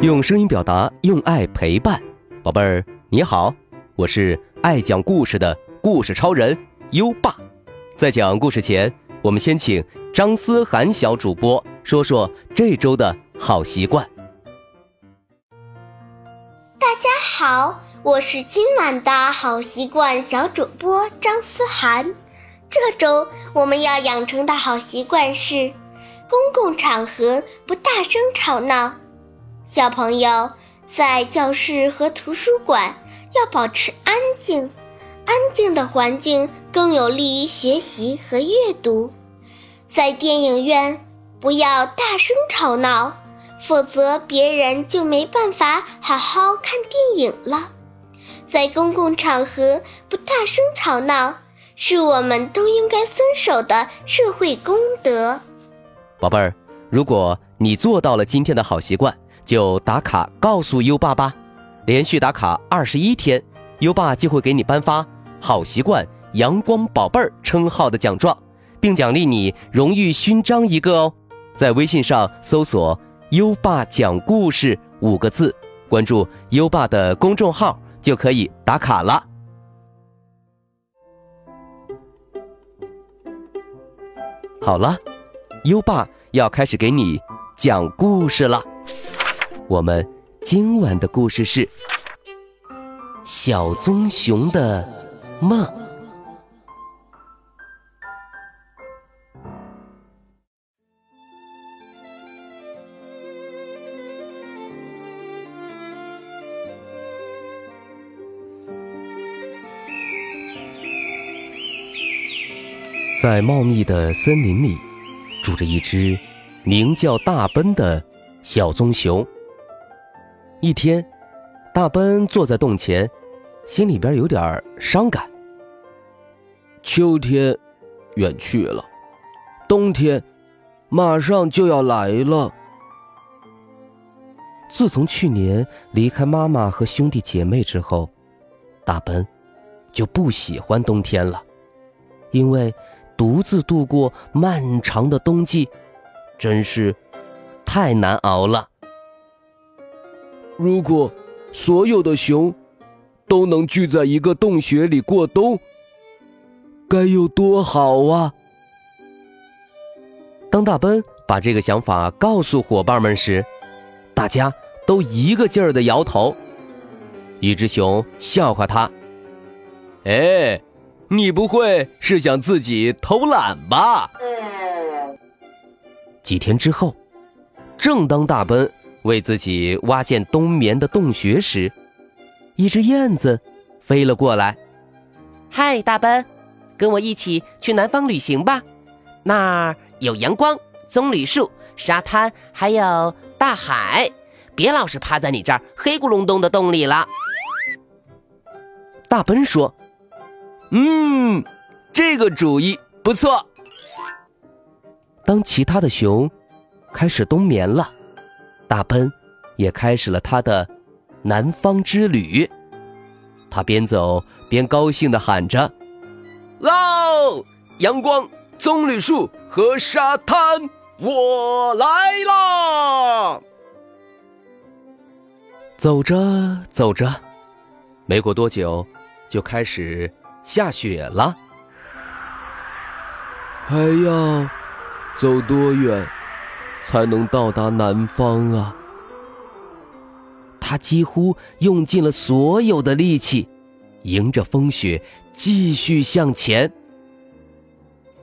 用声音表达，用爱陪伴，宝贝儿你好，我是爱讲故事的故事超人优爸。在讲故事前，我们先请张思涵小主播说说这周的好习惯。大家好，我是今晚的好习惯小主播张思涵。这周我们要养成的好习惯是，公共场合不大声吵闹。小朋友在教室和图书馆要保持安静，安静的环境更有利于学习和阅读。在电影院不要大声吵闹，否则别人就没办法好好看电影了。在公共场合不大声吵闹，是我们都应该遵守的社会公德。宝贝儿，如果你做到了今天的好习惯，就打卡告诉优爸吧，连续打卡二十一天，优爸就会给你颁发“好习惯阳光宝贝儿”称号的奖状，并奖励你荣誉勋章一个哦。在微信上搜索“优爸讲故事”五个字，关注优爸的公众号就可以打卡了。好了，优爸要开始给你讲故事了。我们今晚的故事是《小棕熊的梦》。在茂密的森林里，住着一只名叫大奔的小棕熊。一天，大奔坐在洞前，心里边有点伤感。秋天远去了，冬天马上就要来了。自从去年离开妈妈和兄弟姐妹之后，大奔就不喜欢冬天了，因为独自度过漫长的冬季，真是太难熬了。如果所有的熊都能聚在一个洞穴里过冬，该有多好啊！当大奔把这个想法告诉伙伴们时，大家都一个劲儿的摇头。一只熊笑话他：“哎，你不会是想自己偷懒吧？”几天之后，正当大奔。为自己挖建冬眠的洞穴时，一只燕子飞了过来。嗨，大奔，跟我一起去南方旅行吧，那儿有阳光、棕榈树、沙滩，还有大海。别老是趴在你这儿黑咕隆咚的洞里了。大奔说：“嗯，这个主意不错。”当其他的熊开始冬眠了。大奔也开始了他的南方之旅。他边走边高兴地喊着：“哦，阳光、棕榈树和沙滩，我来啦！”走着走着，没过多久，就开始下雪了。还要走多远？才能到达南方啊！他几乎用尽了所有的力气，迎着风雪继续向前。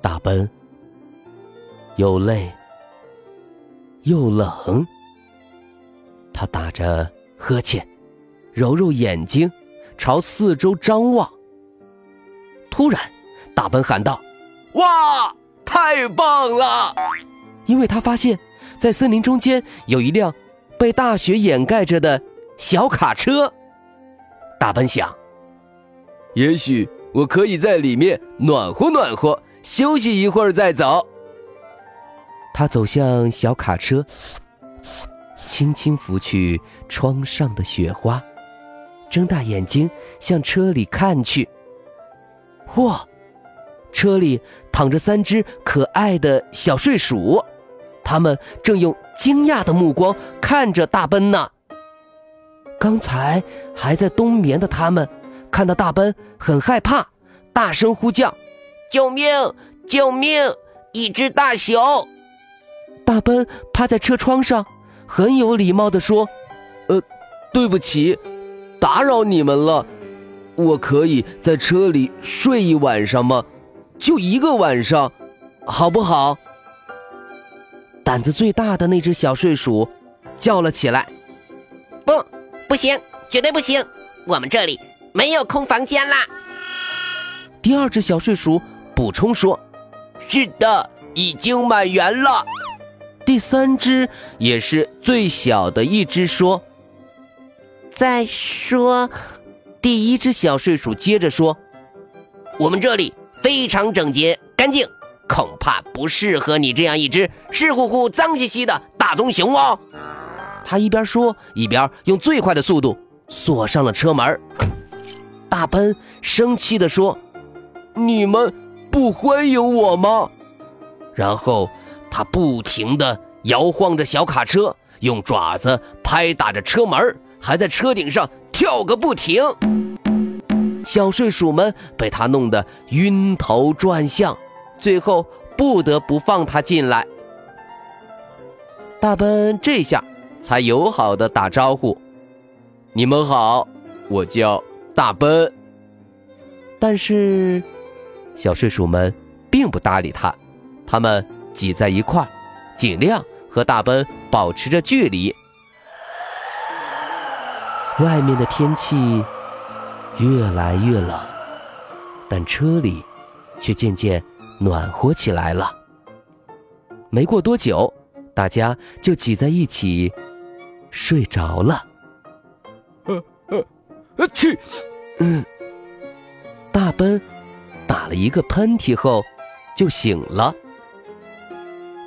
大奔又累又冷，他打着呵欠，揉揉眼睛，朝四周张望。突然，大奔喊道：“哇，太棒了！”因为他发现，在森林中间有一辆被大雪掩盖着的小卡车。大奔想，也许我可以在里面暖和暖和，休息一会儿再走。他走向小卡车，轻轻拂去窗上的雪花，睁大眼睛向车里看去。嚯，车里躺着三只可爱的小睡鼠。他们正用惊讶的目光看着大奔呢。刚才还在冬眠的他们，看到大奔很害怕，大声呼叫：“救命！救命！一只大熊！”大奔趴在车窗上，很有礼貌地说：“呃，对不起，打扰你们了。我可以在车里睡一晚上吗？就一个晚上，好不好？”胆子最大的那只小睡鼠叫了起来：“不，不行，绝对不行！我们这里没有空房间啦。”第二只小睡鼠补充说：“是的，已经满员了。”第三只也是最小的一只说：“再说，第一只小睡鼠接着说，我们这里非常整洁干净。”恐怕不适合你这样一只湿乎乎、脏兮兮的大棕熊哦。他一边说，一边用最快的速度锁上了车门。大奔生气地说：“你们不欢迎我吗？”然后他不停地摇晃着小卡车，用爪子拍打着车门，还在车顶上跳个不停。小睡鼠们被他弄得晕头转向。最后不得不放他进来。大奔这下才友好的打招呼：“你们好，我叫大奔。”但是小睡鼠们并不搭理他，他们挤在一块儿，尽量和大奔保持着距离。外面的天气越来越冷，但车里却渐渐……暖和起来了。没过多久，大家就挤在一起睡着了。呃呃呃，去，嗯，大奔打了一个喷嚏后就醒了。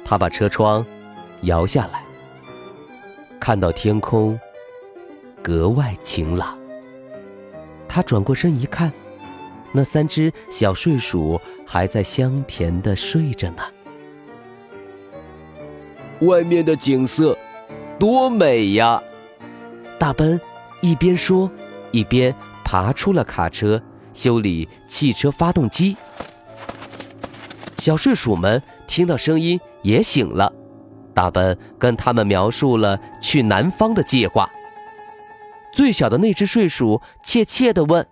他把车窗摇下来，看到天空格外晴朗。他转过身一看。那三只小睡鼠还在香甜的睡着呢。外面的景色多美呀！大奔一边说，一边爬出了卡车，修理汽车发动机。小睡鼠们听到声音也醒了。大奔跟他们描述了去南方的计划。最小的那只睡鼠怯怯地问。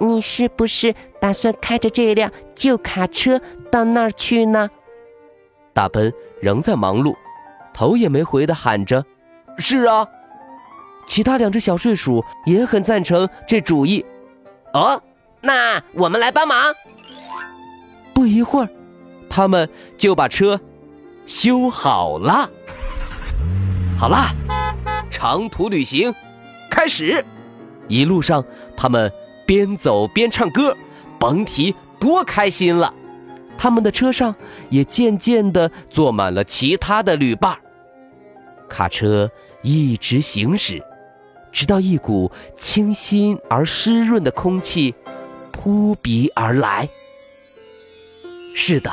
你是不是打算开着这辆旧卡车到那儿去呢？大奔仍在忙碌，头也没回的喊着：“是啊！”其他两只小睡鼠也很赞成这主意。哦，那我们来帮忙。不一会儿，他们就把车修好了。好啦，长途旅行开始。一路上，他们。边走边唱歌，甭提多开心了。他们的车上也渐渐地坐满了其他的旅伴。卡车一直行驶，直到一股清新而湿润的空气扑鼻而来。是的，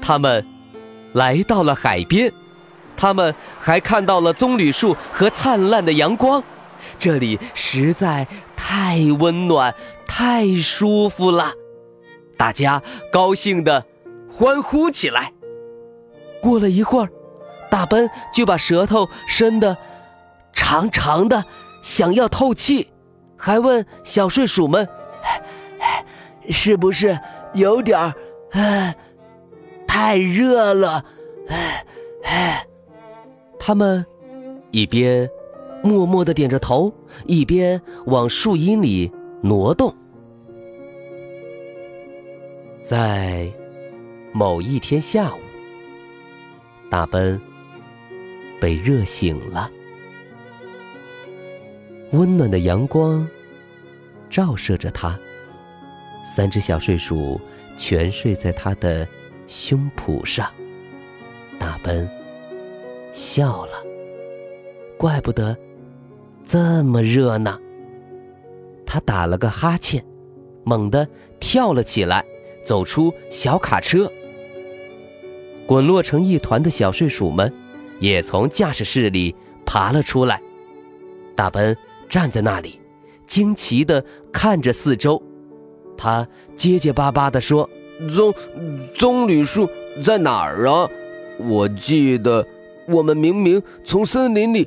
他们来到了海边，他们还看到了棕榈树和灿烂的阳光。这里实在太温暖、太舒服了，大家高兴地欢呼起来。过了一会儿，大奔就把舌头伸得长长的，想要透气，还问小睡鼠们：“是不是有点儿太热了？”他们一边。默默地点着头，一边往树荫里挪动。在某一天下午，大奔被热醒了。温暖的阳光照射着他，三只小睡鼠全睡在他的胸脯上。大奔笑了，怪不得。这么热呢！他打了个哈欠，猛地跳了起来，走出小卡车。滚落成一团的小睡鼠们也从驾驶室里爬了出来。大奔站在那里，惊奇地看着四周。他结结巴巴地说：“棕棕榈树在哪儿啊？我记得我们明明从森林里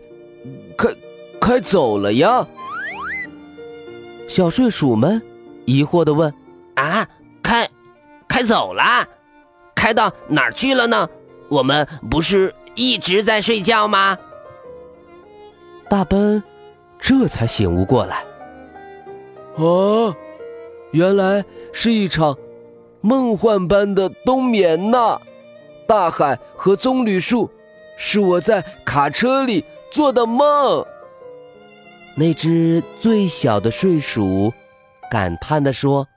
开走了呀。”小睡鼠们疑惑地问：“啊，开开走了？开到哪儿去了呢？我们不是一直在睡觉吗？”大奔这才醒悟过来，啊，原来是一场梦幻般的冬眠呐！大海和棕榈树，是我在卡车里做的梦。那只最小的睡鼠感叹地说：“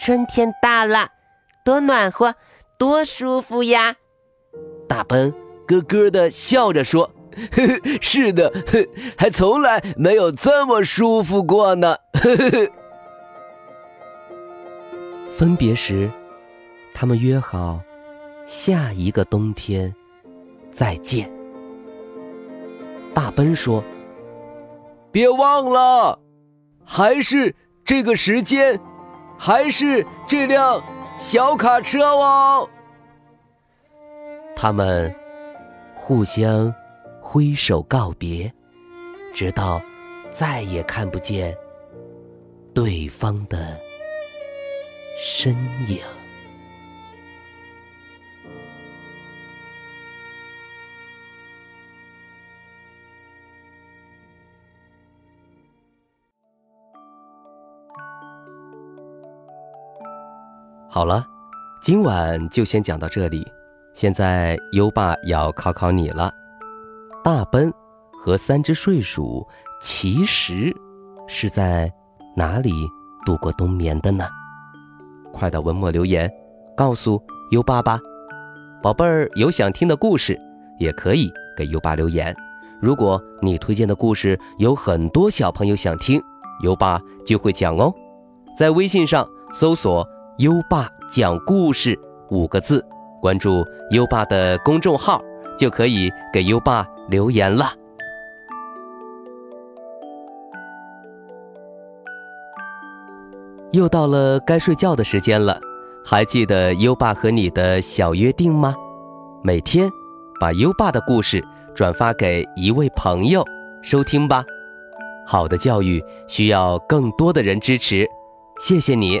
春天到了，多暖和，多舒服呀！”大奔咯咯地笑着说。呵呵，是的，呵，还从来没有这么舒服过呢。呵呵。分别时，他们约好下一个冬天再见。大奔说：“别忘了，还是这个时间，还是这辆小卡车哦。”他们互相。挥手告别，直到再也看不见对方的身影。好了，今晚就先讲到这里。现在优爸要考考你了。大奔和三只睡鼠其实是在哪里度过冬眠的呢？快到文末留言告诉优爸吧。宝贝儿有想听的故事，也可以给优爸留言。如果你推荐的故事有很多小朋友想听，优爸就会讲哦。在微信上搜索“优爸讲故事”五个字，关注优爸的公众号，就可以给优爸。留言了，又到了该睡觉的时间了。还记得优爸和你的小约定吗？每天把优爸的故事转发给一位朋友收听吧。好的教育需要更多的人支持，谢谢你。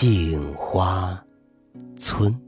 杏花村。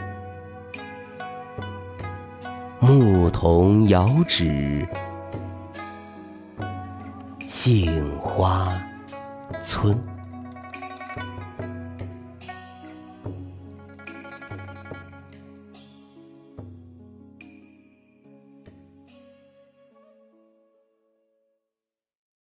牧童遥指杏花村。